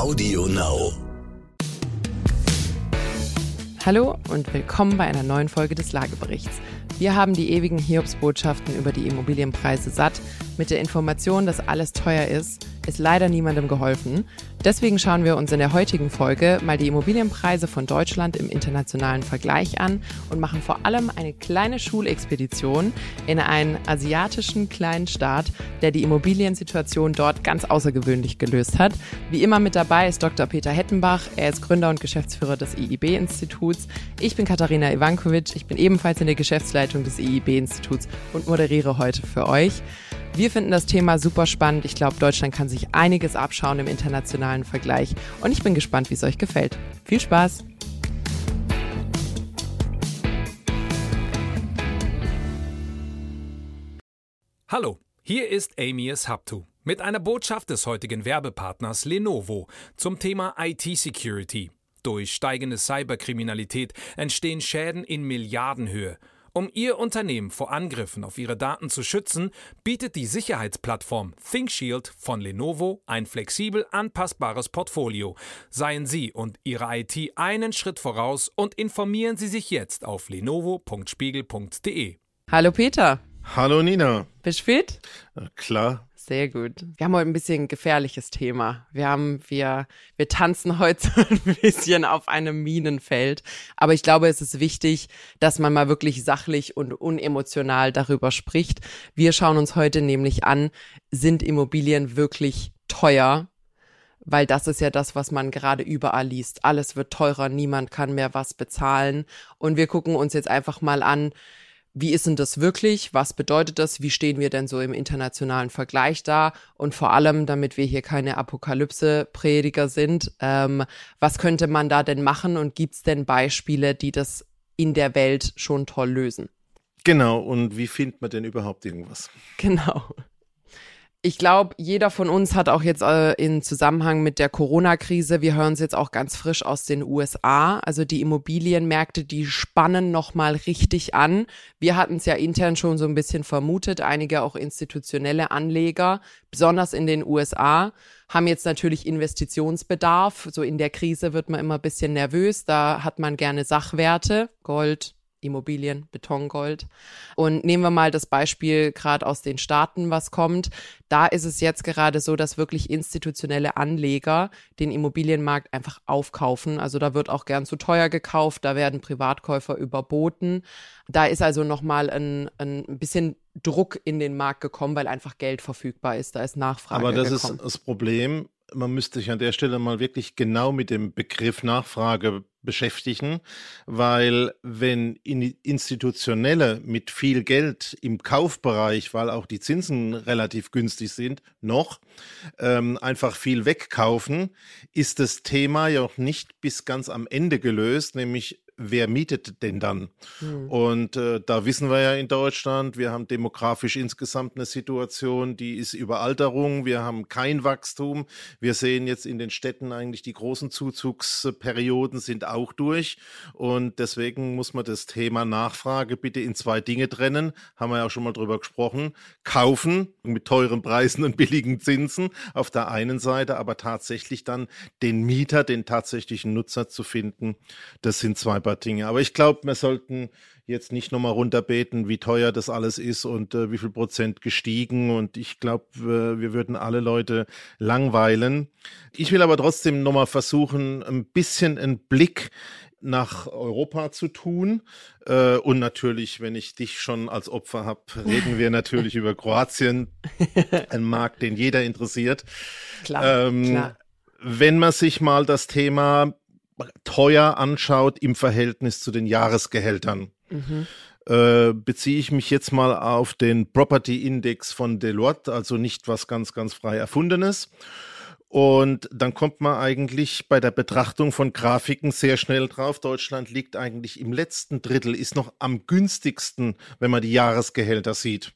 Audio Now. Hallo und willkommen bei einer neuen Folge des Lageberichts. Wir haben die ewigen Hiobsbotschaften über die Immobilienpreise satt. Mit der Information, dass alles teuer ist, ist leider niemandem geholfen. Deswegen schauen wir uns in der heutigen Folge mal die Immobilienpreise von Deutschland im internationalen Vergleich an und machen vor allem eine kleine Schulexpedition in einen asiatischen kleinen Staat, der die Immobiliensituation dort ganz außergewöhnlich gelöst hat. Wie immer mit dabei ist Dr. Peter Hettenbach. Er ist Gründer und Geschäftsführer des IIB-Instituts. Ich bin Katharina Ivankovic. Ich bin ebenfalls in der Geschäftsleitung des IIB-Instituts und moderiere heute für euch. Wir finden das Thema super spannend. Ich glaube, Deutschland kann sich einiges abschauen im internationalen Vergleich. Und ich bin gespannt, wie es euch gefällt. Viel Spaß! Hallo, hier ist Amias Haptu mit einer Botschaft des heutigen Werbepartners Lenovo zum Thema IT-Security. Durch steigende Cyberkriminalität entstehen Schäden in Milliardenhöhe. Um Ihr Unternehmen vor Angriffen auf Ihre Daten zu schützen, bietet die Sicherheitsplattform ThinkShield von Lenovo ein flexibel anpassbares Portfolio. Seien Sie und Ihre IT einen Schritt voraus und informieren Sie sich jetzt auf lenovo.spiegel.de. Hallo Peter. Hallo Nina. Bist du fit? Klar. Sehr gut. Wir haben heute ein bisschen ein gefährliches Thema. Wir haben, wir, wir tanzen heute so ein bisschen auf einem Minenfeld. Aber ich glaube, es ist wichtig, dass man mal wirklich sachlich und unemotional darüber spricht. Wir schauen uns heute nämlich an, sind Immobilien wirklich teuer? Weil das ist ja das, was man gerade überall liest. Alles wird teurer, niemand kann mehr was bezahlen. Und wir gucken uns jetzt einfach mal an, wie ist denn das wirklich? Was bedeutet das? Wie stehen wir denn so im internationalen Vergleich da? Und vor allem, damit wir hier keine Apokalypse-Prediger sind, ähm, was könnte man da denn machen? Und gibt es denn Beispiele, die das in der Welt schon toll lösen? Genau. Und wie findet man denn überhaupt irgendwas? Genau ich glaube, jeder von uns hat auch jetzt äh, in Zusammenhang mit der Corona-Krise, wir hören es jetzt auch ganz frisch aus den USA, also die Immobilienmärkte, die spannen nochmal richtig an. Wir hatten es ja intern schon so ein bisschen vermutet, einige auch institutionelle Anleger, besonders in den USA, haben jetzt natürlich Investitionsbedarf. So in der Krise wird man immer ein bisschen nervös, da hat man gerne Sachwerte, Gold, Immobilien, Betongold. Und nehmen wir mal das Beispiel gerade aus den Staaten, was kommt. Da ist es jetzt gerade so, dass wirklich institutionelle Anleger den Immobilienmarkt einfach aufkaufen. Also da wird auch gern zu teuer gekauft, da werden Privatkäufer überboten. Da ist also nochmal ein, ein bisschen Druck in den Markt gekommen, weil einfach Geld verfügbar ist. Da ist Nachfrage. Aber das gekommen. ist das Problem man müsste sich an der Stelle mal wirklich genau mit dem Begriff Nachfrage beschäftigen, weil wenn institutionelle mit viel Geld im Kaufbereich, weil auch die Zinsen relativ günstig sind, noch ähm, einfach viel wegkaufen, ist das Thema ja auch nicht bis ganz am Ende gelöst, nämlich wer mietet denn dann? Hm. Und äh, da wissen wir ja in Deutschland, wir haben demografisch insgesamt eine Situation, die ist Überalterung, wir haben kein Wachstum. Wir sehen jetzt in den Städten eigentlich die großen Zuzugsperioden sind auch durch. Und deswegen muss man das Thema Nachfrage bitte in zwei Dinge trennen. Haben wir ja auch schon mal drüber gesprochen. Kaufen mit teuren Preisen und billigen Zinsen auf der einen Seite, aber tatsächlich dann den Mieter, den tatsächlichen Nutzer zu finden. Das sind zwei Dinge. Aber ich glaube, wir sollten jetzt nicht nochmal runterbeten, wie teuer das alles ist und äh, wie viel Prozent gestiegen. Und ich glaube, äh, wir würden alle Leute langweilen. Ich will aber trotzdem nochmal versuchen, ein bisschen einen Blick nach Europa zu tun. Äh, und natürlich, wenn ich dich schon als Opfer habe, reden wir natürlich über Kroatien, ein Markt, den jeder interessiert. Klar, ähm, klar. Wenn man sich mal das Thema teuer anschaut im Verhältnis zu den Jahresgehältern. Mhm. Äh, beziehe ich mich jetzt mal auf den Property Index von Deloitte, also nicht was ganz, ganz frei erfundenes. Und dann kommt man eigentlich bei der Betrachtung von Grafiken sehr schnell drauf. Deutschland liegt eigentlich im letzten Drittel, ist noch am günstigsten, wenn man die Jahresgehälter sieht.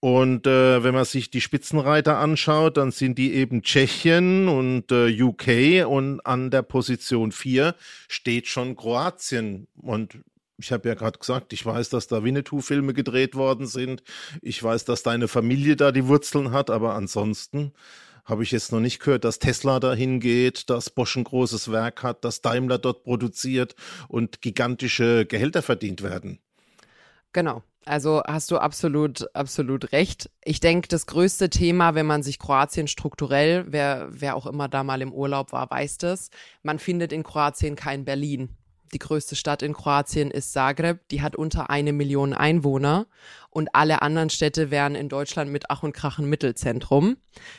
Und äh, wenn man sich die Spitzenreiter anschaut, dann sind die eben Tschechien und äh, UK und an der Position 4 steht schon Kroatien. Und ich habe ja gerade gesagt, ich weiß, dass da Winnetou-Filme gedreht worden sind. Ich weiß, dass deine Familie da die Wurzeln hat, aber ansonsten habe ich jetzt noch nicht gehört, dass Tesla dahin geht, dass Bosch ein großes Werk hat, dass Daimler dort produziert und gigantische Gehälter verdient werden. Genau. Also hast du absolut, absolut recht. Ich denke, das größte Thema, wenn man sich Kroatien strukturell, wer, wer auch immer da mal im Urlaub war, weiß das, man findet in Kroatien kein Berlin. Die größte Stadt in Kroatien ist Zagreb. Die hat unter eine Million Einwohner. Und alle anderen Städte wären in Deutschland mit Ach und Krach ein Mittelzentrum.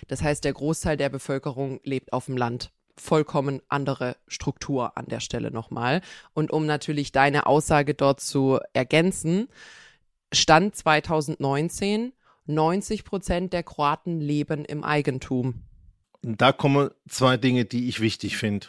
Das heißt, der Großteil der Bevölkerung lebt auf dem Land. Vollkommen andere Struktur an der Stelle nochmal. Und um natürlich deine Aussage dort zu ergänzen, Stand 2019, 90 Prozent der Kroaten leben im Eigentum. Da kommen zwei Dinge, die ich wichtig finde.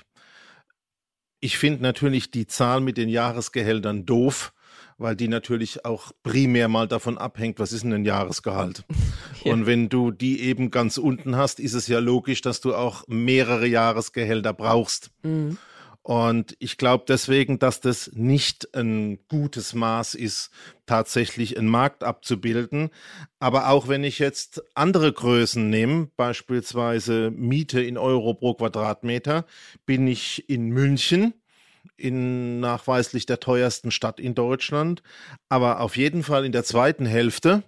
Ich finde natürlich die Zahl mit den Jahresgehältern doof, weil die natürlich auch primär mal davon abhängt, was ist denn ein Jahresgehalt. ja. Und wenn du die eben ganz unten hast, ist es ja logisch, dass du auch mehrere Jahresgehälter brauchst. Mhm. Und ich glaube deswegen, dass das nicht ein gutes Maß ist, tatsächlich einen Markt abzubilden. Aber auch wenn ich jetzt andere Größen nehme, beispielsweise Miete in Euro pro Quadratmeter, bin ich in München in nachweislich der teuersten Stadt in Deutschland, aber auf jeden Fall in der zweiten Hälfte.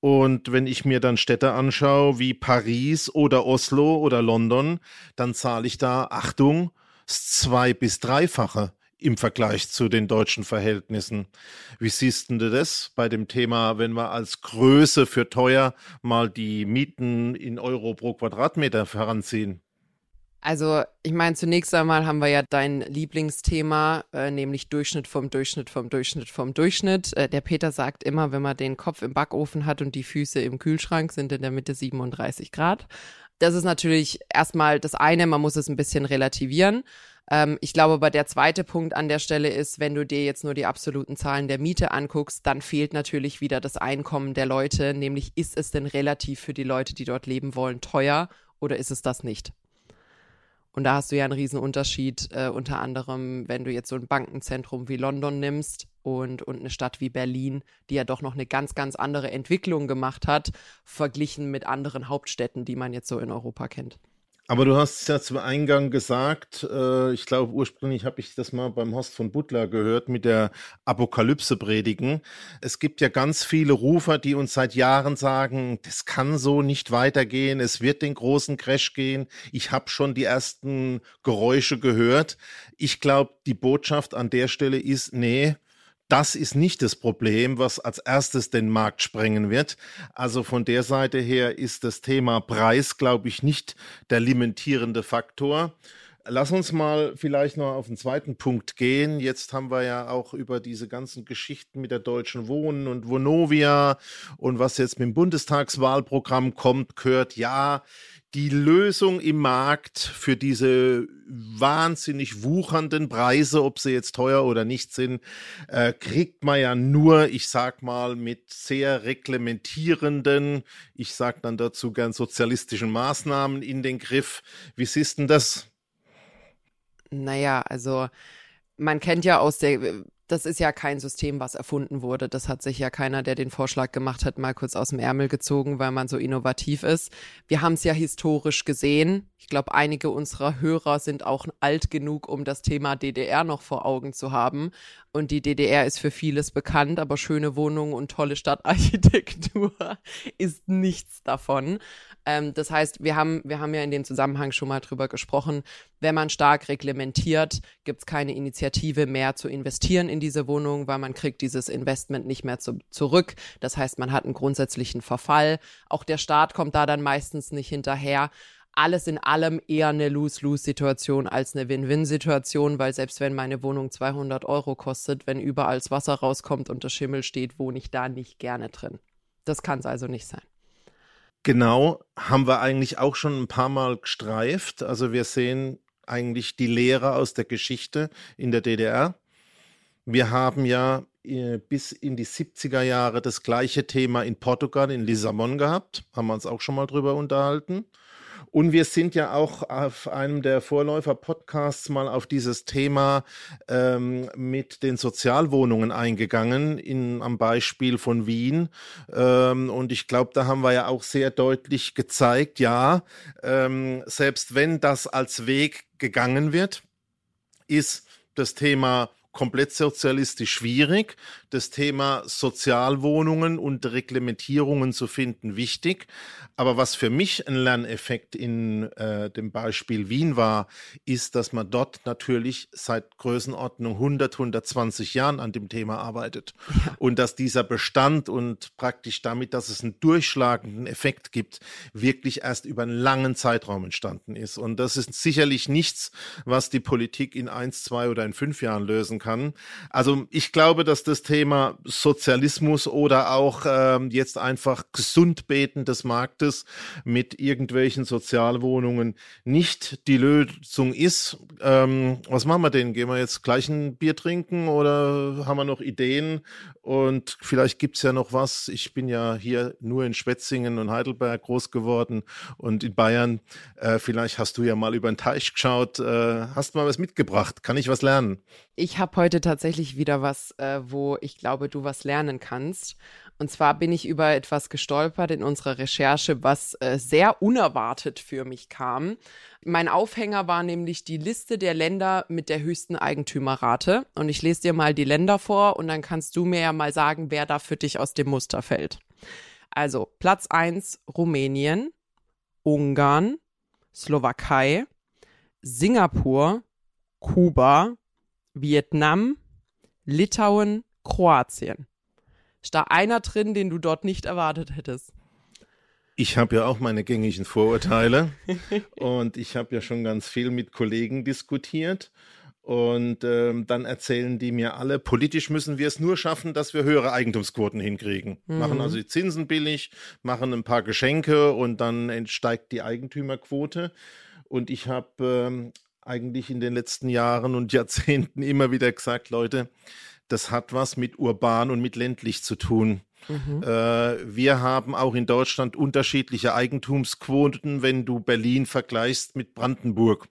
Und wenn ich mir dann Städte anschaue wie Paris oder Oslo oder London, dann zahle ich da, Achtung, zwei- bis dreifache im Vergleich zu den deutschen Verhältnissen. Wie siehst du das bei dem Thema, wenn wir als Größe für teuer mal die Mieten in Euro pro Quadratmeter heranziehen? Also, ich meine, zunächst einmal haben wir ja dein Lieblingsthema, äh, nämlich Durchschnitt vom Durchschnitt vom Durchschnitt vom Durchschnitt. Äh, der Peter sagt immer, wenn man den Kopf im Backofen hat und die Füße im Kühlschrank, sind in der Mitte 37 Grad. Das ist natürlich erstmal das eine, man muss es ein bisschen relativieren. Ähm, ich glaube, aber der zweite Punkt an der Stelle ist, wenn du dir jetzt nur die absoluten Zahlen der Miete anguckst, dann fehlt natürlich wieder das Einkommen der Leute, nämlich ist es denn relativ für die Leute, die dort leben wollen, teuer oder ist es das nicht? Und da hast du ja einen riesen Unterschied, äh, unter anderem, wenn du jetzt so ein Bankenzentrum wie London nimmst und, und eine Stadt wie Berlin, die ja doch noch eine ganz, ganz andere Entwicklung gemacht hat, verglichen mit anderen Hauptstädten, die man jetzt so in Europa kennt. Aber du hast es ja zum Eingang gesagt, äh, ich glaube ursprünglich habe ich das mal beim Horst von Butler gehört mit der Apokalypse predigen. Es gibt ja ganz viele Rufer, die uns seit Jahren sagen, das kann so nicht weitergehen, es wird den großen Crash gehen. Ich habe schon die ersten Geräusche gehört. Ich glaube, die Botschaft an der Stelle ist, nee, das ist nicht das Problem, was als erstes den Markt sprengen wird. Also von der Seite her ist das Thema Preis, glaube ich, nicht der limitierende Faktor. Lass uns mal vielleicht noch auf den zweiten Punkt gehen. Jetzt haben wir ja auch über diese ganzen Geschichten mit der Deutschen Wohnen und Vonovia und was jetzt mit dem Bundestagswahlprogramm kommt, gehört ja die Lösung im Markt für diese wahnsinnig wuchernden Preise, ob sie jetzt teuer oder nicht sind, äh, kriegt man ja nur, ich sag mal, mit sehr reglementierenden, ich sag dann dazu gern sozialistischen Maßnahmen in den Griff. Wie siehst denn das? Naja, also man kennt ja aus der das ist ja kein System, was erfunden wurde. Das hat sich ja keiner, der den Vorschlag gemacht hat, mal kurz aus dem Ärmel gezogen, weil man so innovativ ist. Wir haben es ja historisch gesehen. Ich glaube, einige unserer Hörer sind auch alt genug, um das Thema DDR noch vor Augen zu haben. Und die DDR ist für vieles bekannt, aber schöne Wohnungen und tolle Stadtarchitektur ist nichts davon. Ähm, das heißt, wir haben, wir haben ja in dem Zusammenhang schon mal drüber gesprochen, wenn man stark reglementiert, gibt es keine Initiative mehr zu investieren in diese Wohnung, weil man kriegt dieses Investment nicht mehr zu, zurück. Das heißt, man hat einen grundsätzlichen Verfall. Auch der Staat kommt da dann meistens nicht hinterher alles in allem eher eine Lose-Lose-Situation als eine Win-Win-Situation, weil selbst wenn meine Wohnung 200 Euro kostet, wenn überall das Wasser rauskommt und der Schimmel steht, wohne ich da nicht gerne drin. Das kann es also nicht sein. Genau, haben wir eigentlich auch schon ein paar Mal gestreift. Also wir sehen eigentlich die Lehre aus der Geschichte in der DDR. Wir haben ja äh, bis in die 70er Jahre das gleiche Thema in Portugal, in Lissabon gehabt. Haben wir uns auch schon mal drüber unterhalten. Und wir sind ja auch auf einem der Vorläufer-Podcasts mal auf dieses Thema ähm, mit den Sozialwohnungen eingegangen, in, am Beispiel von Wien. Ähm, und ich glaube, da haben wir ja auch sehr deutlich gezeigt, ja, ähm, selbst wenn das als Weg gegangen wird, ist das Thema komplett sozialistisch schwierig. Das Thema Sozialwohnungen und Reglementierungen zu finden wichtig. Aber was für mich ein Lerneffekt in äh, dem Beispiel Wien war, ist, dass man dort natürlich seit Größenordnung 100, 120 Jahren an dem Thema arbeitet. Ja. Und dass dieser Bestand und praktisch damit, dass es einen durchschlagenden Effekt gibt, wirklich erst über einen langen Zeitraum entstanden ist. Und das ist sicherlich nichts, was die Politik in eins, zwei oder in fünf Jahren lösen kann. Also ich glaube, dass das Thema Sozialismus oder auch ähm, jetzt einfach Gesundbeten des Marktes mit irgendwelchen Sozialwohnungen nicht die Lösung ist. Ähm, was machen wir denn? Gehen wir jetzt gleich ein Bier trinken oder haben wir noch Ideen? Und vielleicht gibt's ja noch was. Ich bin ja hier nur in Schwetzingen und Heidelberg groß geworden und in Bayern. Äh, vielleicht hast du ja mal über den Teich geschaut. Äh, hast mal was mitgebracht? Kann ich was lernen? Ich habe heute tatsächlich wieder was, äh, wo ich glaube, du was lernen kannst. Und zwar bin ich über etwas gestolpert in unserer Recherche, was äh, sehr unerwartet für mich kam. Mein Aufhänger war nämlich die Liste der Länder mit der höchsten Eigentümerrate. Und ich lese dir mal die Länder vor und dann kannst du mir ja mal sagen, wer da für dich aus dem Muster fällt. Also Platz 1 Rumänien, Ungarn, Slowakei, Singapur, Kuba, Vietnam, Litauen, Kroatien. Ist da einer drin, den du dort nicht erwartet hättest? Ich habe ja auch meine gängigen Vorurteile und ich habe ja schon ganz viel mit Kollegen diskutiert. Und ähm, dann erzählen die mir alle, politisch müssen wir es nur schaffen, dass wir höhere Eigentumsquoten hinkriegen. Mhm. Machen also die Zinsen billig, machen ein paar Geschenke und dann steigt die Eigentümerquote. Und ich habe ähm, eigentlich in den letzten Jahren und Jahrzehnten immer wieder gesagt, Leute, das hat was mit urban und mit ländlich zu tun. Mhm. Äh, wir haben auch in Deutschland unterschiedliche Eigentumsquoten, wenn du Berlin vergleichst mit Brandenburg.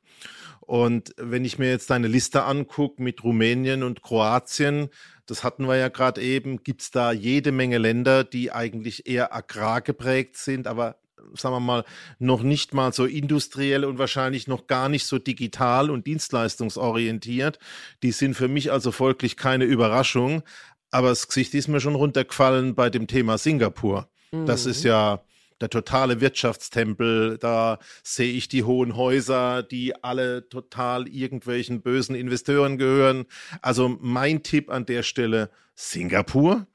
Und wenn ich mir jetzt deine Liste angucke mit Rumänien und Kroatien, das hatten wir ja gerade eben, gibt es da jede Menge Länder, die eigentlich eher agrargeprägt sind, aber sagen wir mal, noch nicht mal so industriell und wahrscheinlich noch gar nicht so digital und dienstleistungsorientiert. Die sind für mich also folglich keine Überraschung. Aber das Gesicht ist mir schon runtergefallen bei dem Thema Singapur. Mhm. Das ist ja der totale Wirtschaftstempel. Da sehe ich die hohen Häuser, die alle total irgendwelchen bösen Investoren gehören. Also mein Tipp an der Stelle, Singapur.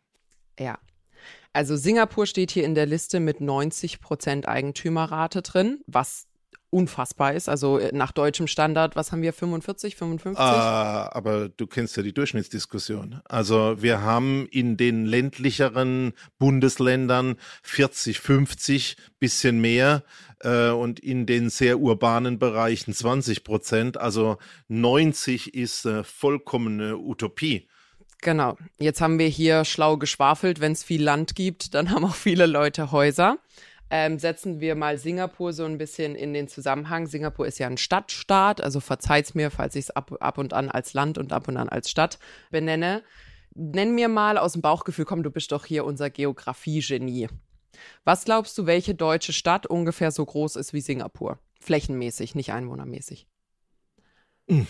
Ja, also Singapur steht hier in der Liste mit 90 Prozent Eigentümerrate drin, was unfassbar ist. Also äh, nach deutschem Standard, was haben wir, 45, 55? Ah, aber du kennst ja die Durchschnittsdiskussion. Also wir haben in den ländlicheren Bundesländern 40, 50, bisschen mehr äh, und in den sehr urbanen Bereichen 20 Prozent. Also 90 ist äh, vollkommene Utopie. Genau. Jetzt haben wir hier schlau geschwafelt. Wenn es viel Land gibt, dann haben auch viele Leute Häuser. Ähm, setzen wir mal Singapur so ein bisschen in den Zusammenhang. Singapur ist ja ein Stadtstaat, also verzeiht's mir, falls ich es ab, ab und an als Land und ab und an als Stadt benenne. Nenn mir mal aus dem Bauchgefühl, komm, du bist doch hier unser Geografie-Genie. Was glaubst du, welche deutsche Stadt ungefähr so groß ist wie Singapur? Flächenmäßig, nicht einwohnermäßig. Hm.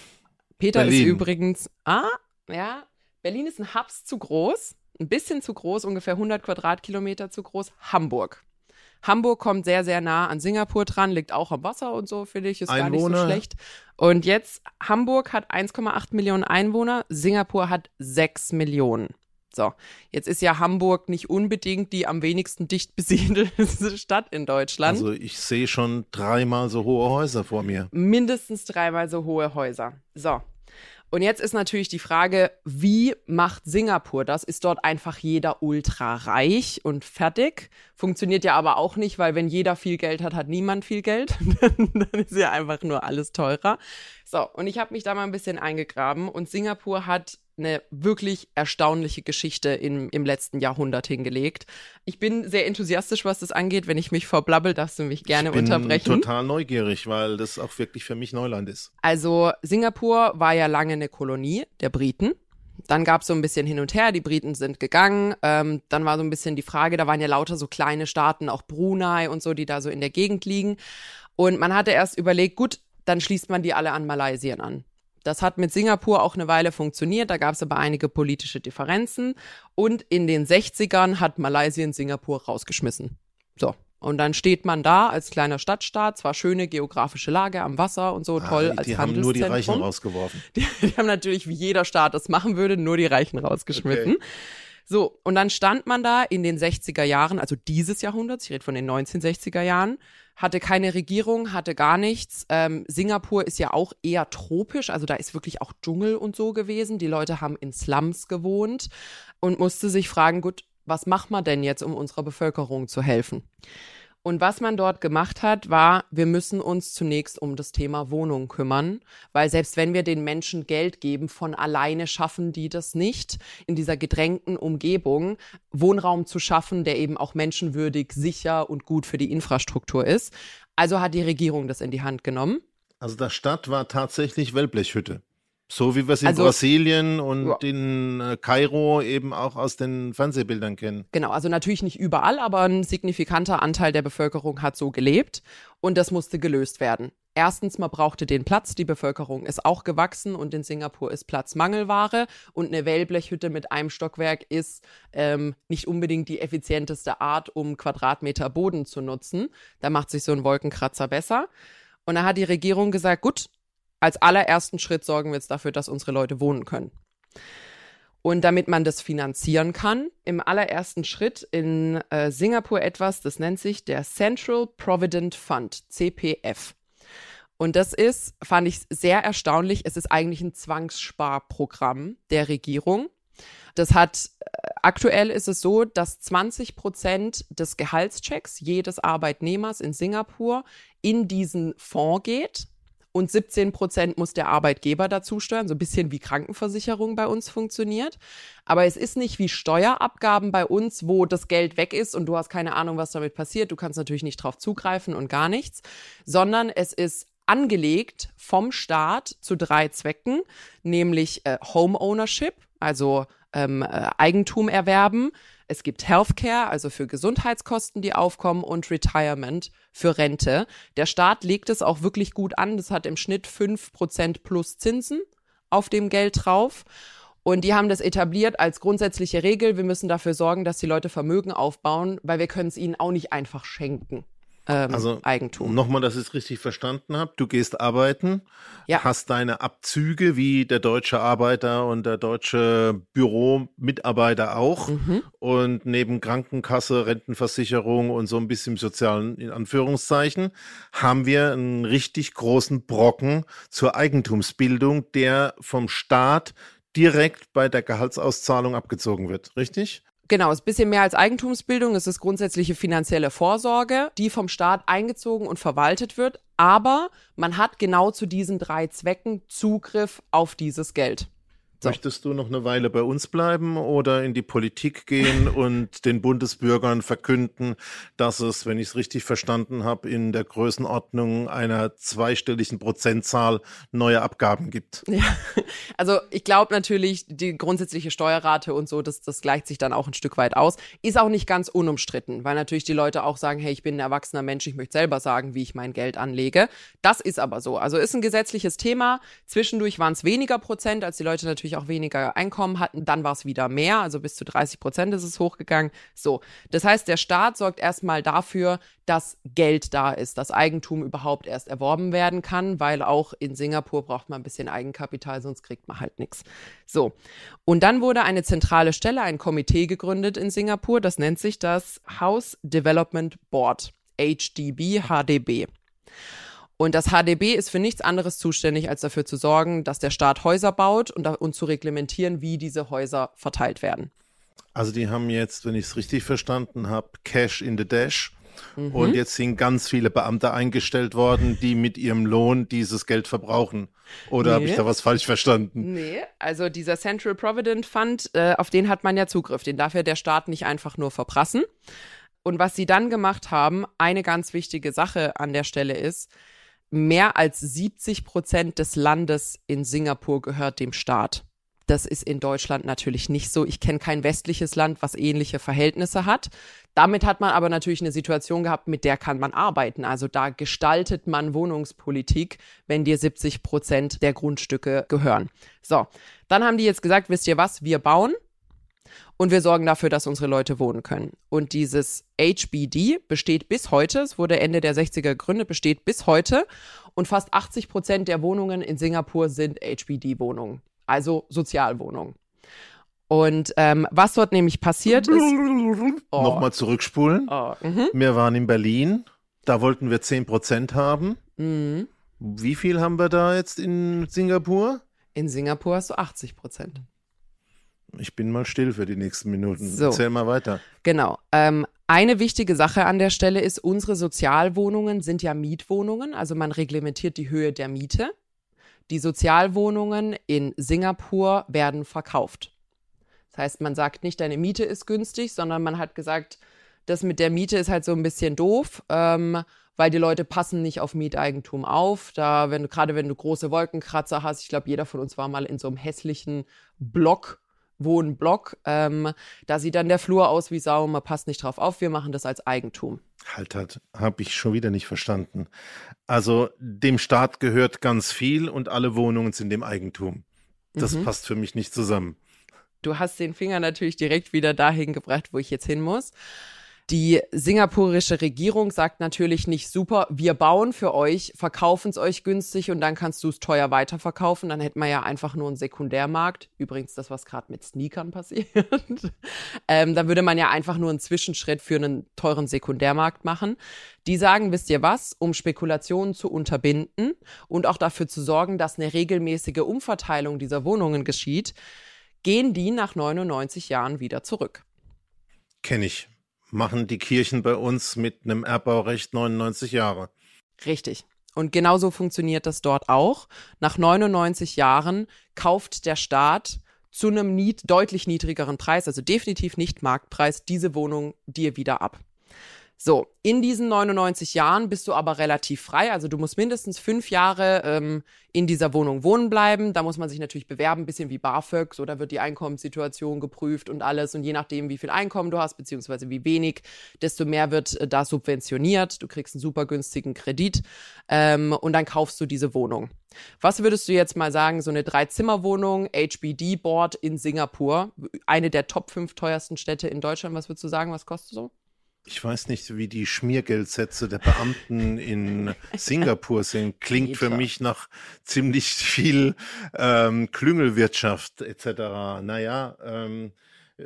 Peter Berlin. ist übrigens, ah, ja, Berlin ist ein Hubs zu groß, ein bisschen zu groß, ungefähr 100 Quadratkilometer zu groß. Hamburg. Hamburg kommt sehr, sehr nah an Singapur dran, liegt auch am Wasser und so, finde ich, ist Einwohner. gar nicht so schlecht. Und jetzt, Hamburg hat 1,8 Millionen Einwohner, Singapur hat 6 Millionen. So, jetzt ist ja Hamburg nicht unbedingt die am wenigsten dicht besiedelte Stadt in Deutschland. Also ich sehe schon dreimal so hohe Häuser vor mir. Mindestens dreimal so hohe Häuser. So, und jetzt ist natürlich die Frage, wie macht Singapur das? Ist dort einfach jeder ultra reich und fertig? Funktioniert ja aber auch nicht, weil wenn jeder viel Geld hat, hat niemand viel Geld. Dann ist ja einfach nur alles teurer. So, und ich habe mich da mal ein bisschen eingegraben und Singapur hat eine wirklich erstaunliche Geschichte im, im letzten Jahrhundert hingelegt. Ich bin sehr enthusiastisch, was das angeht. Wenn ich mich verblabbel, darfst du mich gerne ich bin unterbrechen. total neugierig, weil das auch wirklich für mich Neuland ist. Also Singapur war ja lange eine Kolonie der Briten. Dann gab es so ein bisschen hin und her, die Briten sind gegangen. Ähm, dann war so ein bisschen die Frage, da waren ja lauter so kleine Staaten, auch Brunei und so, die da so in der Gegend liegen. Und man hatte erst überlegt, gut, dann schließt man die alle an Malaysia an. Das hat mit Singapur auch eine Weile funktioniert, da gab es aber einige politische Differenzen. Und in den 60ern hat Malaysia Singapur rausgeschmissen. So. Und dann steht man da als kleiner Stadtstaat, zwar schöne geografische Lage am Wasser und so, toll ah, als Die haben nur die Reichen Handelszentrum. rausgeworfen. Die, die haben natürlich, wie jeder Staat das machen würde, nur die Reichen rausgeschmissen. Okay. So, und dann stand man da in den 60er Jahren, also dieses Jahrhunderts, ich rede von den 1960er Jahren, hatte keine Regierung, hatte gar nichts. Ähm, Singapur ist ja auch eher tropisch, also da ist wirklich auch Dschungel und so gewesen. Die Leute haben in Slums gewohnt und musste sich fragen, gut, was macht man denn jetzt, um unserer Bevölkerung zu helfen? Und was man dort gemacht hat, war, wir müssen uns zunächst um das Thema Wohnung kümmern, weil selbst wenn wir den Menschen Geld geben, von alleine schaffen die das nicht, in dieser gedrängten Umgebung Wohnraum zu schaffen, der eben auch menschenwürdig, sicher und gut für die Infrastruktur ist. Also hat die Regierung das in die Hand genommen. Also der Stadt war tatsächlich Wellblechhütte. So wie wir es in Also- Brasilien und Ja. in äh, Kairo eben auch aus den Fernsehbildern kennen. Genau, also natürlich nicht überall, aber ein signifikanter Anteil der Bevölkerung hat so gelebt und das musste gelöst werden. Erstens, man brauchte den Platz, die Bevölkerung ist auch gewachsen und in Singapur ist Platzmangelware und eine Wellblechhütte mit einem Stockwerk ist ähm, nicht unbedingt die effizienteste Art, um Quadratmeter Boden zu nutzen. Da macht sich so ein Wolkenkratzer besser. Und da hat die Regierung gesagt, gut, als allerersten Schritt sorgen wir jetzt dafür, dass unsere Leute wohnen können. Und damit man das finanzieren kann, im allerersten Schritt in äh, Singapur etwas, das nennt sich der Central Provident Fund, CPF. Und das ist, fand ich sehr erstaunlich, es ist eigentlich ein Zwangssparprogramm der Regierung. Das hat, äh, aktuell ist es so, dass 20 Prozent des Gehaltschecks jedes Arbeitnehmers in Singapur in diesen Fonds geht und 17 Prozent muss der Arbeitgeber dazu steuern, so ein bisschen wie Krankenversicherung bei uns funktioniert. Aber es ist nicht wie Steuerabgaben bei uns, wo das Geld weg ist und du hast keine Ahnung, was damit passiert. Du kannst natürlich nicht drauf zugreifen und gar nichts, sondern es ist angelegt vom Staat zu drei Zwecken, nämlich äh, Home also ähm, äh, Eigentum erwerben. Es gibt Healthcare, also für Gesundheitskosten, die aufkommen, und Retirement für Rente. Der Staat legt es auch wirklich gut an. Das hat im Schnitt 5% plus Zinsen auf dem Geld drauf. Und die haben das etabliert als grundsätzliche Regel. Wir müssen dafür sorgen, dass die Leute Vermögen aufbauen, weil wir können es ihnen auch nicht einfach schenken. Ähm, Also Eigentum. nochmal, dass ich es richtig verstanden habe. Du gehst arbeiten, Ja. hast deine Abzüge wie der deutsche Arbeiter und der deutsche Büromitarbeiter auch. Mhm. Und neben Krankenkasse, Rentenversicherung und so ein bisschen sozialen, in Anführungszeichen, haben wir einen richtig großen Brocken zur Eigentumsbildung, der vom Staat direkt bei der Gehaltsauszahlung abgezogen wird. Richtig? Genau, ist ein bisschen mehr als Eigentumsbildung. Es ist grundsätzliche finanzielle Vorsorge, die vom Staat eingezogen und verwaltet wird. Aber man hat genau zu diesen drei Zwecken Zugriff auf dieses Geld. So. Möchtest du noch eine Weile bei uns bleiben oder in die Politik gehen und den Bundesbürgern verkünden, dass es, wenn ich es richtig verstanden habe, in der Größenordnung einer zweistelligen Prozentzahl neue Abgaben gibt? Ja, also ich glaube natürlich, die grundsätzliche Steuerrate und so, das, das gleicht sich dann auch ein Stück weit aus. Ist auch nicht ganz unumstritten, weil natürlich die Leute auch sagen, hey, ich bin ein erwachsener Mensch, ich möchte selber sagen, wie ich mein Geld anlege. Das ist aber so. Also ist ein gesetzliches Thema. Zwischendurch waren es weniger Prozent, als die Leute natürlich auch weniger Einkommen hatten. Dann war es wieder mehr, also bis zu 30 Prozent ist es hochgegangen. So, das heißt, der Staat sorgt erstmal dafür, dass Geld da ist, dass Eigentum überhaupt erst erworben werden kann, weil auch in Singapur braucht man ein bisschen Eigenkapital, sonst kriegt man halt nichts. So, und dann wurde eine zentrale Stelle, ein Komitee gegründet in Singapur, das nennt sich das House Development Board, HDB, HDB. Und das HDB ist für nichts anderes zuständig, als dafür zu sorgen, dass der Staat Häuser baut und, und zu reglementieren, wie diese Häuser verteilt werden. Also die haben jetzt, wenn ich es richtig verstanden habe, Cash in the Dash Mhm. Und jetzt sind ganz viele Beamte eingestellt worden, die mit ihrem Lohn dieses Geld verbrauchen. Oder nee. habe ich da was falsch verstanden? Nee, also dieser Central Provident Fund, äh, auf den hat man ja Zugriff. Den darf ja der Staat nicht einfach nur verprassen. Und was sie dann gemacht haben, eine ganz wichtige Sache an der Stelle ist, mehr als 70 Prozent des Landes in Singapur gehört dem Staat. Das ist in Deutschland natürlich nicht so. Ich kenne kein westliches Land, was ähnliche Verhältnisse hat. Damit hat man aber natürlich eine Situation gehabt, mit der kann man arbeiten. Also da gestaltet man Wohnungspolitik, wenn dir 70 Prozent der Grundstücke gehören. So, dann haben die jetzt gesagt, wisst ihr was, wir bauen und wir sorgen dafür, dass unsere Leute wohnen können. Und dieses HBD besteht bis heute, es wurde Ende der 60er gegründet, besteht bis heute und fast 80 Prozent der Wohnungen in Singapur sind HBD-Wohnungen also Sozialwohnungen. Und ähm, was dort nämlich passiert ist. Oh. Nochmal zurückspulen. Oh, mhm. Wir waren in Berlin, da wollten wir 10% haben. Mhm. Wie viel haben wir da jetzt in Singapur? In Singapur hast du 80 Prozent. Ich bin mal still für die nächsten Minuten. So. Erzähl mal weiter. Genau. Ähm, eine wichtige Sache an der Stelle ist, unsere Sozialwohnungen sind ja Mietwohnungen, also man reglementiert die Höhe der Miete. Die Sozialwohnungen in Singapur werden verkauft. Das heißt, man sagt nicht, deine Miete ist günstig, sondern man hat gesagt, das mit der Miete ist halt so ein bisschen doof, ähm, weil die Leute passen nicht auf Mieteigentum auf. Da, wenn gerade wenn du große Wolkenkratzer hast, ich glaube, jeder von uns war mal in so einem hässlichen Block, Wohnblock, ähm, da sieht dann der Flur aus wie Sau, man passt nicht drauf auf, wir machen das als Eigentum. Halt, halt, habe ich schon wieder nicht verstanden. Also dem Staat gehört ganz viel und alle Wohnungen sind dem Eigentum. Das mhm. passt für mich nicht zusammen. Du hast den Finger natürlich direkt wieder dahin gebracht, wo ich jetzt hin muss. Die singapurische Regierung sagt natürlich nicht super, wir bauen für euch, verkaufen es euch günstig und dann kannst du es teuer weiterverkaufen. Dann hätten wir ja einfach nur einen Sekundärmarkt. Übrigens das, was gerade mit Sneakern passiert. ähm, da würde man ja einfach nur einen Zwischenschritt für einen teuren Sekundärmarkt machen. Die sagen, wisst ihr was, um Spekulationen zu unterbinden und auch dafür zu sorgen, dass eine regelmäßige Umverteilung dieser Wohnungen geschieht, gehen die nach 99 Jahren wieder zurück. Kenne ich machen die Kirchen bei uns mit einem Erbbaurecht 99 Jahre. Richtig. Und genauso funktioniert das dort auch. Nach 99 Jahren kauft der Staat zu einem nied deutlich niedrigeren Preis, also definitiv nicht Marktpreis, diese Wohnung dir wieder ab. So, in diesen 99 Jahren bist du aber relativ frei. Also du musst mindestens fünf Jahre ähm, in dieser Wohnung wohnen bleiben. Da muss man sich natürlich bewerben, bisschen wie BAföG. So, da wird die Einkommenssituation geprüft und alles. Und je nachdem, wie viel Einkommen du hast, beziehungsweise wie wenig, desto mehr wird äh, da subventioniert. Du kriegst einen super günstigen Kredit ähm, und dann kaufst du diese Wohnung. Was würdest du jetzt mal sagen, so eine Drei-Zimmer-Wohnung, HBD-Board in Singapur, eine der Top 5 teuersten Städte in Deutschland, was würdest du sagen, was kostet so? Ich weiß nicht, wie die Schmiergeldsätze der Beamten in Singapur sind. Klingt für mich nach ziemlich viel ähm, Klüngelwirtschaft etc. Naja, ähm, äh,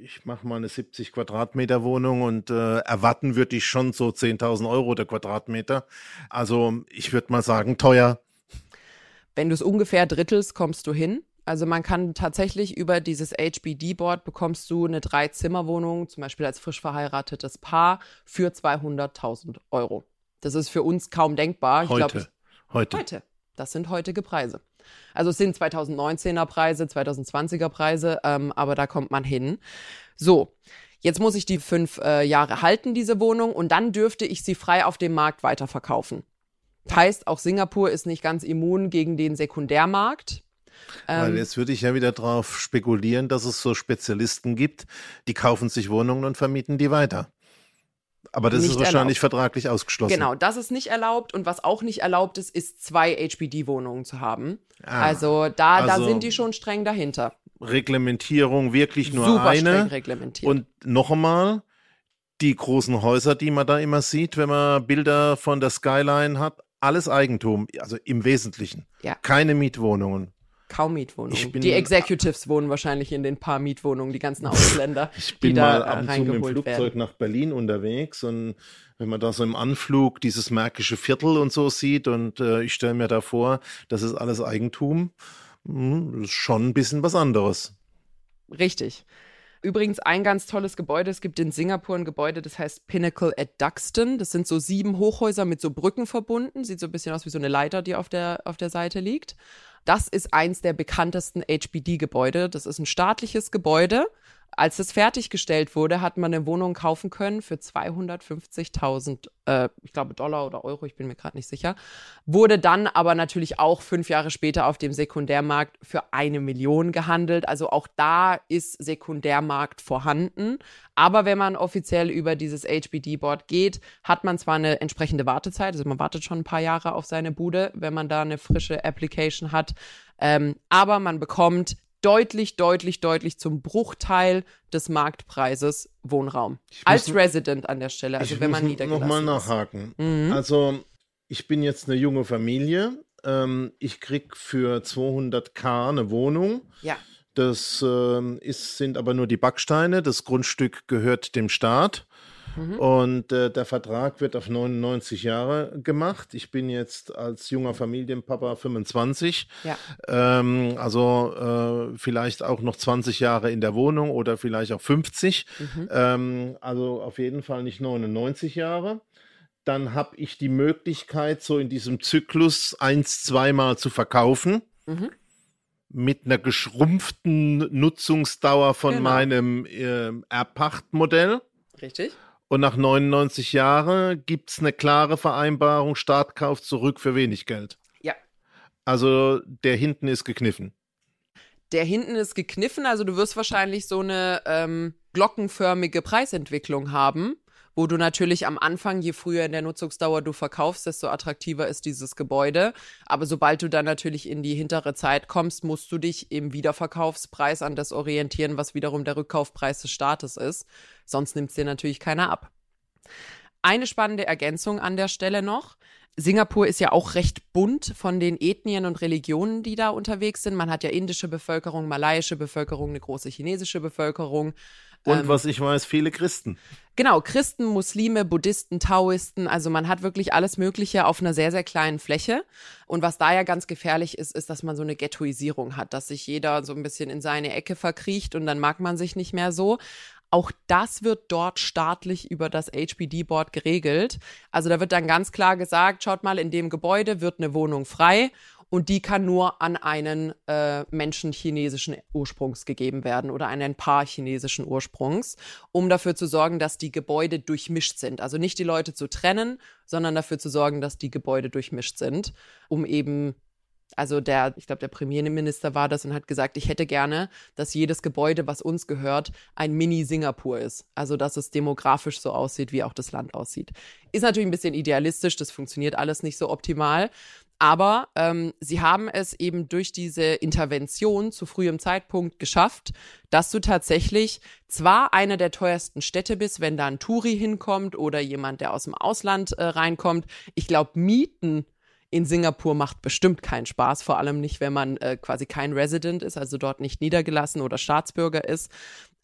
ich mache mal eine 70 Quadratmeter Wohnung und äh, erwarten würde ich schon so 10.000 Euro der Quadratmeter. Also ich würde mal sagen, teuer. Wenn du es ungefähr drittelst, kommst du hin. Also man kann tatsächlich über dieses HBD-Board bekommst du eine Drei-Zimmer-Wohnung, zum Beispiel als frisch verheiratetes Paar, für 200.000 Euro. Das ist für uns kaum denkbar. Ich heute. Glaub, heute. Heute. Das sind heutige Preise. Also es sind 2019er Preise, 2020er Preise, ähm, aber da kommt man hin. So, jetzt muss ich die fünf äh, Jahre halten, diese Wohnung, und dann dürfte ich sie frei auf dem Markt weiterverkaufen. Heißt, auch Singapur ist nicht ganz immun gegen den Sekundärmarkt. Weil ähm, jetzt würde ich ja wieder darauf spekulieren, dass es so Spezialisten gibt, die kaufen sich Wohnungen und vermieten die weiter. Aber das ist wahrscheinlich erlaubt. vertraglich ausgeschlossen. Genau, das ist nicht erlaubt. Und was auch nicht erlaubt ist, ist zwei HBD-Wohnungen zu haben. Ah, also, da, also da sind die schon streng dahinter. Reglementierung wirklich nur Super eine. Streng reglementiert. Und noch einmal, die großen Häuser, die man da immer sieht, wenn man Bilder von der Skyline hat, alles Eigentum, also im Wesentlichen. Ja. Keine Mietwohnungen. Kaum Mietwohnungen. die Executives wohnen wahrscheinlich in den paar Mietwohnungen, die ganzen Ausländer. ich bin mal ab und zu mit dem Flugzeug werden. nach Berlin unterwegs und wenn man da so im Anflug dieses märkische Viertel und so sieht und äh, ich stelle mir da vor, das ist alles Eigentum, mh, hm, ist schon ein bisschen was anderes. Richtig. Übrigens ein ganz tolles Gebäude. Es gibt in Singapur ein Gebäude, das heißt Pinnacle at Duxton. Das sind so sieben Hochhäuser mit so Brücken verbunden. Sieht so ein bisschen aus wie so eine Leiter, die auf der, auf der Seite liegt. Das ist eins der bekanntesten HBD-Gebäude. Das ist ein staatliches Gebäude als es fertiggestellt wurde, hat man eine Wohnung kaufen können für 250.000, äh, ich glaube Dollar oder Euro, ich bin mir gerade nicht sicher. Wurde dann aber natürlich auch fünf Jahre später auf dem Sekundärmarkt für eine Million gehandelt. Also auch da ist Sekundärmarkt vorhanden. Aber wenn man offiziell über dieses HBD-Board geht, hat man zwar eine entsprechende Wartezeit, also man wartet schon ein paar Jahre auf seine Bude, wenn man da eine frische Application hat. Ähm, aber man bekommt deutlich, deutlich, deutlich zum Bruchteil des Marktpreises Wohnraum. Als Resident an der Stelle, also wenn man niedergelassen noch mal nachhaken. Mhm. Also ich bin jetzt eine junge Familie. Ähm, ich krieg für 200k eine Wohnung. Ja. Das ähm, ist, sind aber nur die Backsteine. Das Grundstück gehört dem Staat. Mhm. Und äh, der Vertrag wird auf 99 Jahre gemacht. Ich bin jetzt als junger Familienpapa 25. Ja. Ähm, also äh, vielleicht auch noch 20 Jahre in der Wohnung oder vielleicht auch 50. Mhm. Ähm, also auf jeden Fall nicht 99 Jahre. Dann habe ich die Möglichkeit, so in diesem Zyklus eins, zweimal zu verkaufen. Mhm mit einer geschrumpften Nutzungsdauer von genau. meinem äh, Erpachtmodell. Richtig. Und nach 99 Jahren gibt es eine klare Vereinbarung, Startkauf zurück für wenig Geld. Ja. Also der hinten ist gekniffen. Der hinten ist gekniffen, also du wirst wahrscheinlich so eine ähm, glockenförmige Preisentwicklung haben wo du natürlich am Anfang, je früher in der Nutzungsdauer du verkaufst, desto attraktiver ist dieses Gebäude. Aber sobald du dann natürlich in die hintere Zeit kommst, musst du dich im Wiederverkaufspreis an das orientieren, was wiederum der Rückkaufpreis des Staates ist. Sonst nimmt es dir natürlich keiner ab. Eine spannende Ergänzung an der Stelle noch. Singapur ist ja auch recht bunt von den Ethnien und Religionen, die da unterwegs sind. Man hat ja indische Bevölkerung, malaiische Bevölkerung, eine große chinesische Bevölkerung. Und ähm, was ich weiß, viele Christen. Genau, Christen, Muslime, Buddhisten, Taoisten, also man hat wirklich alles Mögliche auf einer sehr, sehr kleinen Fläche. Und was da ja ganz gefährlich ist, ist, dass man so eine Ghettoisierung hat, dass sich jeder so ein bisschen in seine Ecke verkriecht und dann mag man sich nicht mehr so. Auch das wird dort staatlich über das HBD-Board geregelt. Also da wird dann ganz klar gesagt, schaut mal, in dem Gebäude wird eine Wohnung frei und die kann nur an einen äh, Menschen chinesischen Ursprungs gegeben werden oder an ein Paar chinesischen Ursprungs, um dafür zu sorgen, dass die Gebäude durchmischt sind. Also nicht die Leute zu trennen, sondern dafür zu sorgen, dass die Gebäude durchmischt sind, um eben also der, ich glaube, der Premierminister war das und hat gesagt, ich hätte gerne, dass jedes Gebäude, was uns gehört, ein Mini-Singapur ist. Also dass es demografisch so aussieht, wie auch das Land aussieht. Ist natürlich ein bisschen idealistisch, das funktioniert alles nicht so optimal. Aber ähm, sie haben es eben durch diese Intervention zu frühem Zeitpunkt geschafft, dass du tatsächlich zwar eine der teuersten Städte bist, wenn da ein Touri hinkommt oder jemand, der aus dem Ausland äh, reinkommt. Ich glaube, Mieten in Singapur macht bestimmt keinen Spaß, vor allem nicht, wenn man äh, quasi kein Resident ist, also dort nicht niedergelassen oder Staatsbürger ist.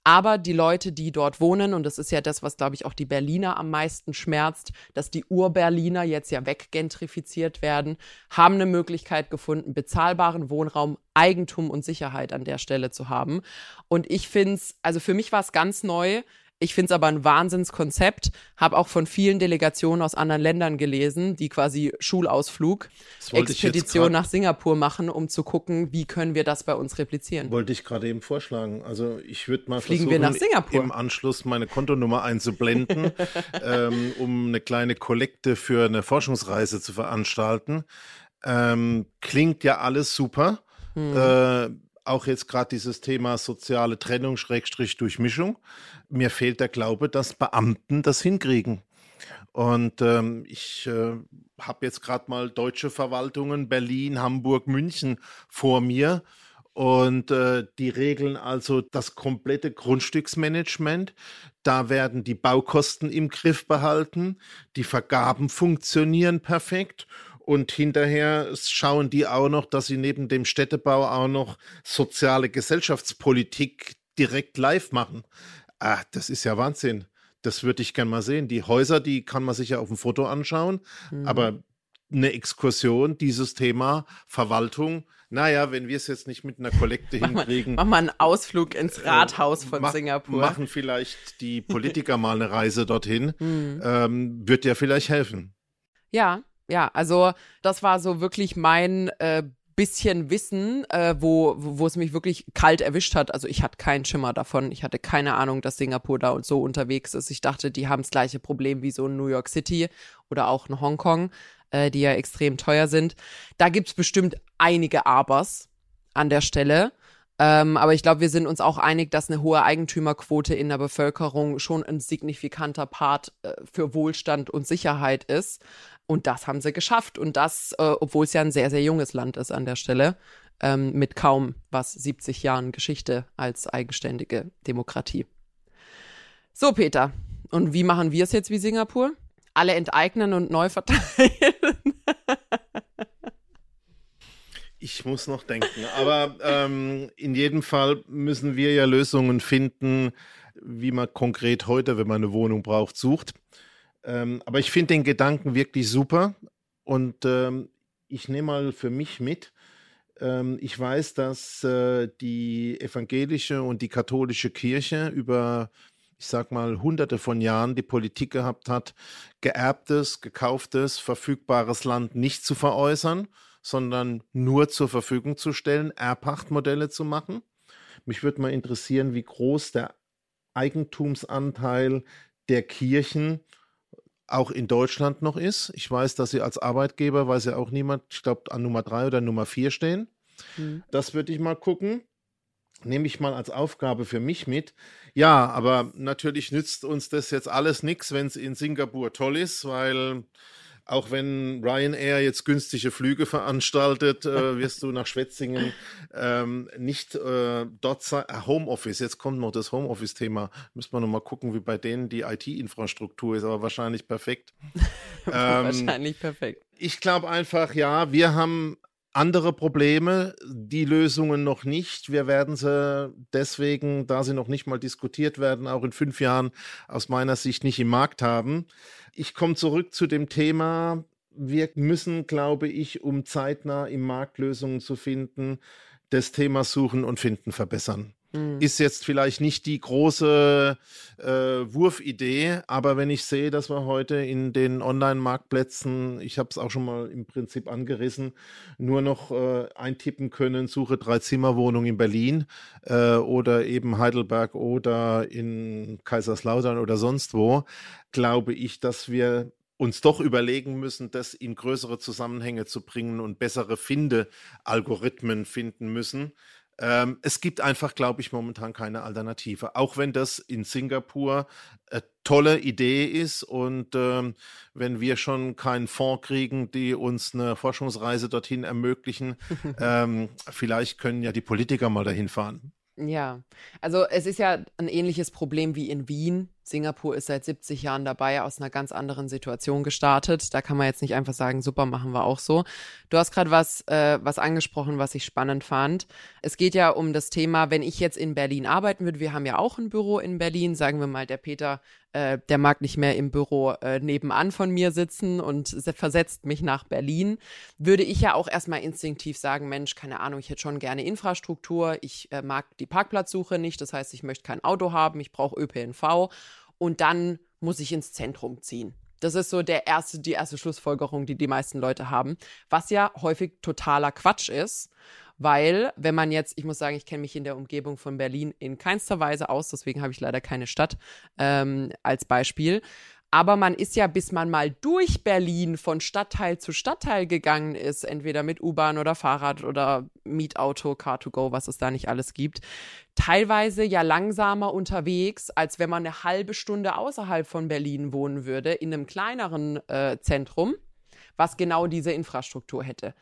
Aber die Leute, die dort wohnen, und das ist ja das, was, glaube ich, auch die Berliner am meisten schmerzt, dass die Urberliner jetzt ja weggentrifiziert werden, haben eine Möglichkeit gefunden, bezahlbaren Wohnraum, Eigentum und Sicherheit an der Stelle zu haben. Und ich finde es, also für mich war es ganz neu, ich finde es aber ein Wahnsinnskonzept. Habe auch von vielen Delegationen aus anderen Ländern gelesen, die quasi Schulausflug, Expedition nach Singapur machen, um zu gucken, wie können wir das bei uns replizieren. Wollte ich gerade eben vorschlagen. Also ich würde mal Fliegen versuchen, wir nach Singapur. im Anschluss meine Kontonummer einzublenden, ähm, um eine kleine Kollekte für eine Forschungsreise zu veranstalten. Ähm, klingt ja alles super. Hm. Äh, auch jetzt gerade dieses Thema soziale Trennung, Schrägstrich Durchmischung. Mir fehlt der Glaube, dass Beamten das hinkriegen. Und ähm, ich äh, habe jetzt gerade mal deutsche Verwaltungen, Berlin, Hamburg, München vor mir. Und äh, die regeln also das komplette Grundstücksmanagement. Da werden die Baukosten im Griff behalten. Die Vergaben funktionieren perfekt. Und hinterher schauen die auch noch, dass sie neben dem Städtebau auch noch soziale Gesellschaftspolitik direkt live machen. Ah, das ist ja Wahnsinn. Das würde ich gerne mal sehen. Die Häuser, die kann man sich ja auf dem Foto anschauen, mhm. aber eine Exkursion, dieses Thema Verwaltung, naja, wenn wir es jetzt nicht mit einer Kollekte hinkriegen. Mach mal einen Ausflug ins äh, Rathaus von mach, Singapur. Machen vielleicht die Politiker mal eine Reise dorthin. Hm. Ähm, wird ja vielleicht helfen. Ja, ja, also das war so wirklich mein äh, bisschen Wissen, äh, wo, wo es mich wirklich kalt erwischt hat. Also ich hatte keinen Schimmer davon. Ich hatte keine Ahnung, dass Singapur da und so unterwegs ist. Ich dachte, die haben das gleiche Problem wie so in New York City oder auch in Hongkong, äh, die ja extrem teuer sind. Da gibt's bestimmt einige Abers an der Stelle. Ähm, aber ich glaube, wir sind uns auch einig, dass eine hohe Eigentümerquote in der Bevölkerung schon ein signifikanter Part äh, für Wohlstand und Sicherheit ist. Und das haben sie geschafft. Und das, äh, obwohl es ja ein sehr, sehr junges Land ist an der Stelle, ähm, mit kaum was 70 Jahren Geschichte als eigenständige Demokratie. So, Peter. Und wie machen wir es jetzt wie Singapur? Alle enteignen und neu verteilen. Ich muss noch denken. Aber ähm, in jedem Fall müssen wir ja Lösungen finden, wie man konkret heute, wenn man eine Wohnung braucht, sucht. Ähm, aber ich finde den Gedanken wirklich super und ähm, ich nehme mal für mich mit. Ähm, ich weiß, dass äh, die evangelische und die katholische Kirche über, ich sag mal, hunderte von Jahren die Politik gehabt hat, geerbtes, gekauftes, verfügbares Land nicht zu veräußern, sondern nur zur Verfügung zu stellen, Erbpachtmodelle zu machen. Mich würde mal interessieren, wie groß der Eigentumsanteil der Kirchen auch in Deutschland noch ist. Ich weiß, dass sie als Arbeitgeber, weiß ja auch niemand, ich glaube, an Nummer drei oder Nummer vier stehen. Mhm. Das würde ich mal gucken. Nehme ich mal als Aufgabe für mich mit. Ja, aber natürlich nützt uns das jetzt alles nichts, wenn es in Singapur toll ist, weil auch wenn Ryanair jetzt günstige Flüge veranstaltet, äh, wirst du nach Schwetzingen ähm, nicht äh, dort sein. Äh, Homeoffice, jetzt kommt noch das Homeoffice-Thema. Müssen wir noch mal gucken, wie bei denen die IT-Infrastruktur ist, aber wahrscheinlich perfekt. ähm, wahrscheinlich perfekt. Ich glaube einfach, ja, wir haben andere Probleme, die Lösungen noch nicht. Wir werden sie deswegen, da sie noch nicht mal diskutiert werden, auch in fünf Jahren aus meiner Sicht nicht im Markt haben. Ich komme zurück zu dem Thema. Wir müssen, glaube ich, um zeitnah im Markt Lösungen zu finden, das Thema Suchen und Finden verbessern. Mhm. Ist jetzt vielleicht nicht die große äh, Wurfidee, aber wenn ich sehe, dass wir heute in den Online-Marktplätzen, ich habe es auch schon mal im Prinzip angerissen, nur noch äh, eintippen können, suche drei Zimmerwohnungen in Berlin äh, oder eben Heidelberg oder in Kaiserslautern oder sonst wo, glaube ich, dass wir uns doch überlegen müssen, das in größere Zusammenhänge zu bringen und bessere Finde-Algorithmen finden müssen, ähm, es gibt einfach, glaube ich, momentan keine Alternative. Auch wenn das in Singapur eine tolle Idee ist und ähm, wenn wir schon keinen Fonds kriegen, die uns eine Forschungsreise dorthin ermöglichen, ähm, vielleicht können ja die Politiker mal dahin fahren. Ja, also es ist ja ein ähnliches Problem wie in Wien. Singapur ist seit 70 Jahren dabei, aus einer ganz anderen Situation gestartet. Da kann man jetzt nicht einfach sagen, super, machen wir auch so. Du hast gerade was, äh, was angesprochen, was ich spannend fand. Es geht ja um das Thema, wenn ich jetzt in Berlin arbeiten würde, wir haben ja auch ein Büro in Berlin, sagen wir mal, der Peter, äh, der mag nicht mehr im Büro äh, nebenan von mir sitzen und versetzt mich nach Berlin, würde ich ja auch erstmal instinktiv sagen, Mensch, keine Ahnung, ich hätte schon gerne Infrastruktur, ich äh, mag die Parkplatzsuche nicht, das heißt, ich möchte kein Auto haben, ich brauche ÖPNV und dann muss ich ins Zentrum ziehen. Das ist so der erste, die erste Schlussfolgerung, die die meisten Leute haben, was ja häufig totaler Quatsch ist, weil wenn man jetzt, ich muss sagen, ich kenne mich in der Umgebung von Berlin in keinster Weise aus, deswegen habe ich leider keine Stadt ähm, als Beispiel. Aber man ist ja, bis man mal durch Berlin von Stadtteil zu Stadtteil gegangen ist, entweder mit U-Bahn oder Fahrrad oder Mietauto, Car2Go, was es da nicht alles gibt, teilweise ja langsamer unterwegs, als wenn man eine halbe Stunde außerhalb von Berlin wohnen würde, in einem kleineren äh, Zentrum, was genau diese Infrastruktur hätte.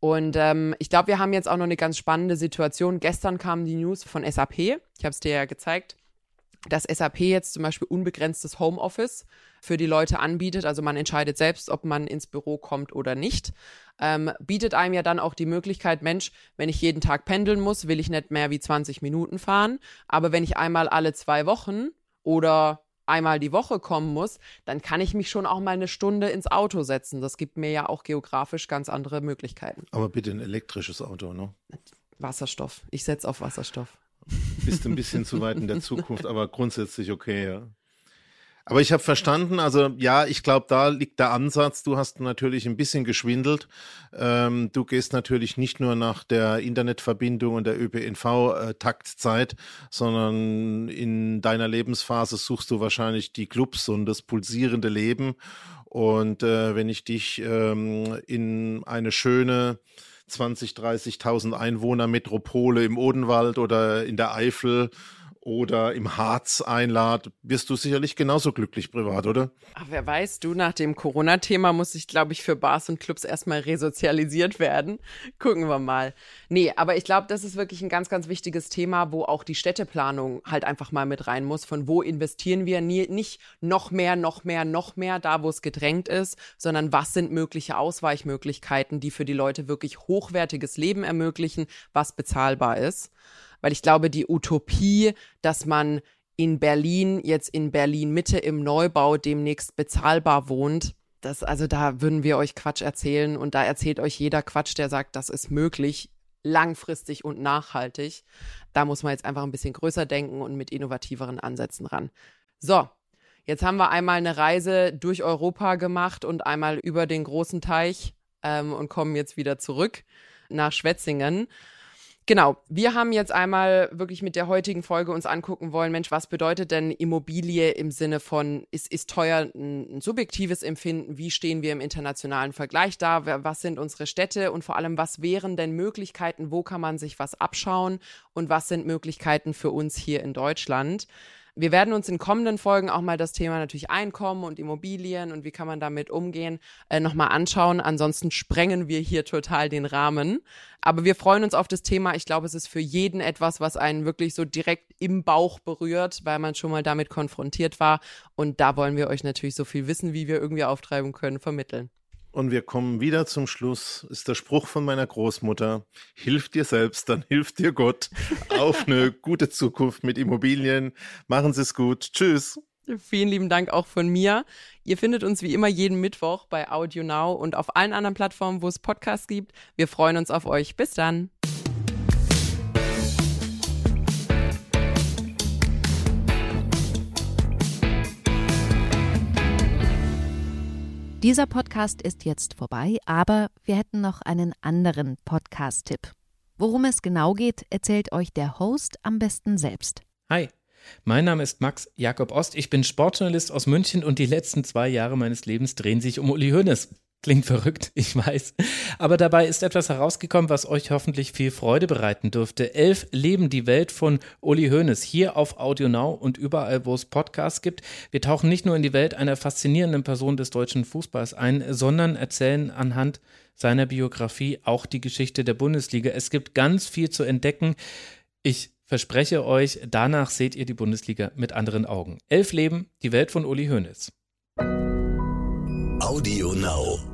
Und ähm, ich glaube, wir haben jetzt auch noch eine ganz spannende Situation. Gestern kam die News von SAP. Ich habe es dir ja gezeigt dass SAP jetzt zum Beispiel unbegrenztes Homeoffice für die Leute anbietet. Also man entscheidet selbst, ob man ins Büro kommt oder nicht. Ähm, bietet einem ja dann auch die Möglichkeit, Mensch, wenn ich jeden Tag pendeln muss, will ich nicht mehr wie 20 Minuten fahren. Aber wenn ich einmal alle zwei Wochen oder einmal die Woche kommen muss, dann kann ich mich schon auch mal eine Stunde ins Auto setzen. Das gibt mir ja auch geografisch ganz andere Möglichkeiten. Aber bitte ein elektrisches Auto, ne? Wasserstoff. Ich setze auf Wasserstoff. Bist ein bisschen zu weit in der Zukunft, aber grundsätzlich okay, ja. Aber ich habe verstanden, also ja, ich glaube, da liegt der Ansatz. Du hast natürlich ein bisschen geschwindelt. Ähm, du gehst natürlich nicht nur nach der Internetverbindung und der ÖPNV-Taktzeit, sondern in deiner Lebensphase suchst du wahrscheinlich die Clubs und das pulsierende Leben. Und äh, wenn ich dich ähm, in eine schöne 20, 30.000 Einwohner Metropole im Odenwald oder in der Eifel oder im Harz einlad, wirst du sicherlich genauso glücklich privat, oder? Ach, wer weiß, du, nach dem Corona-Thema muss ich, glaube ich, für Bars und Clubs erstmal resozialisiert werden. Gucken wir mal. Nee, aber ich glaube, das ist wirklich ein ganz, ganz wichtiges Thema, wo auch die Städteplanung halt einfach mal mit rein muss. Von wo investieren wir? Nie, nicht noch mehr, noch mehr, noch mehr, da wo es gedrängt ist, sondern was sind mögliche Ausweichmöglichkeiten, die für die Leute wirklich hochwertiges Leben ermöglichen, was bezahlbar ist weil ich glaube, die Utopie, dass man in Berlin, jetzt in Berlin Mitte im Neubau demnächst bezahlbar wohnt, das, also da würden wir euch Quatsch erzählen und da erzählt euch jeder Quatsch, der sagt, das ist möglich, langfristig und nachhaltig. Da muss man jetzt einfach ein bisschen größer denken und mit innovativeren Ansätzen ran. So, jetzt haben wir einmal eine Reise durch Europa gemacht und einmal über den großen Teich ähm, und kommen jetzt wieder zurück nach Schwetzingen. Genau, wir haben jetzt einmal wirklich mit der heutigen Folge uns angucken wollen, Mensch, was bedeutet denn Immobilie im Sinne von, ist, ist teuer ein, ein subjektives Empfinden, wie stehen wir im internationalen Vergleich da, was sind unsere Städte? Und vor allem, was wären denn Möglichkeiten, wo kann man sich was abschauen? Und was sind Möglichkeiten für uns hier in Deutschland. Wir werden uns in kommenden Folgen auch mal das Thema natürlich Einkommen und Immobilien und wie kann man damit umgehen, äh, nochmal anschauen. Ansonsten sprengen wir hier total den Rahmen. Aber wir freuen uns auf das Thema. Ich glaube, es ist für jeden etwas, was einen wirklich so direkt im Bauch berührt, weil man schon mal damit konfrontiert war. Und da wollen wir euch natürlich so viel Wissen, wie wir irgendwie auftreiben können, vermitteln. Und wir kommen wieder zum Schluss. Ist der Spruch von meiner Großmutter: Hilf dir selbst, dann hilft dir Gott. Auf eine gute Zukunft mit Immobilien. Machen Sie es gut. Tschüss. Vielen lieben Dank auch von mir. Ihr findet uns wie immer jeden Mittwoch bei Audio Now und auf allen anderen Plattformen, wo es Podcasts gibt. Wir freuen uns auf euch. Bis dann. Dieser Podcast ist jetzt vorbei, aber wir hätten noch einen anderen Podcast-Tipp. Worum es genau geht, erzählt euch der Host am besten selbst. Hi, mein Name ist Max Jakob Ost. Ich bin Sportjournalist aus München und die letzten zwei Jahre meines Lebens drehen sich um Uli Hoeneß. Klingt verrückt, ich weiß. Aber dabei ist etwas herausgekommen, was euch hoffentlich viel Freude bereiten dürfte. Elf leben die Welt von Uli Hoeneß hier auf Audio Now und überall, wo es Podcasts gibt. Wir tauchen nicht nur in die Welt einer faszinierenden Person des deutschen Fußballs ein, sondern erzählen anhand seiner Biografie auch die Geschichte der Bundesliga. Es gibt ganz viel zu entdecken. Ich verspreche euch, danach seht ihr die Bundesliga mit anderen Augen. Elf leben, die Welt von Uli Hoeneß. Audio Now.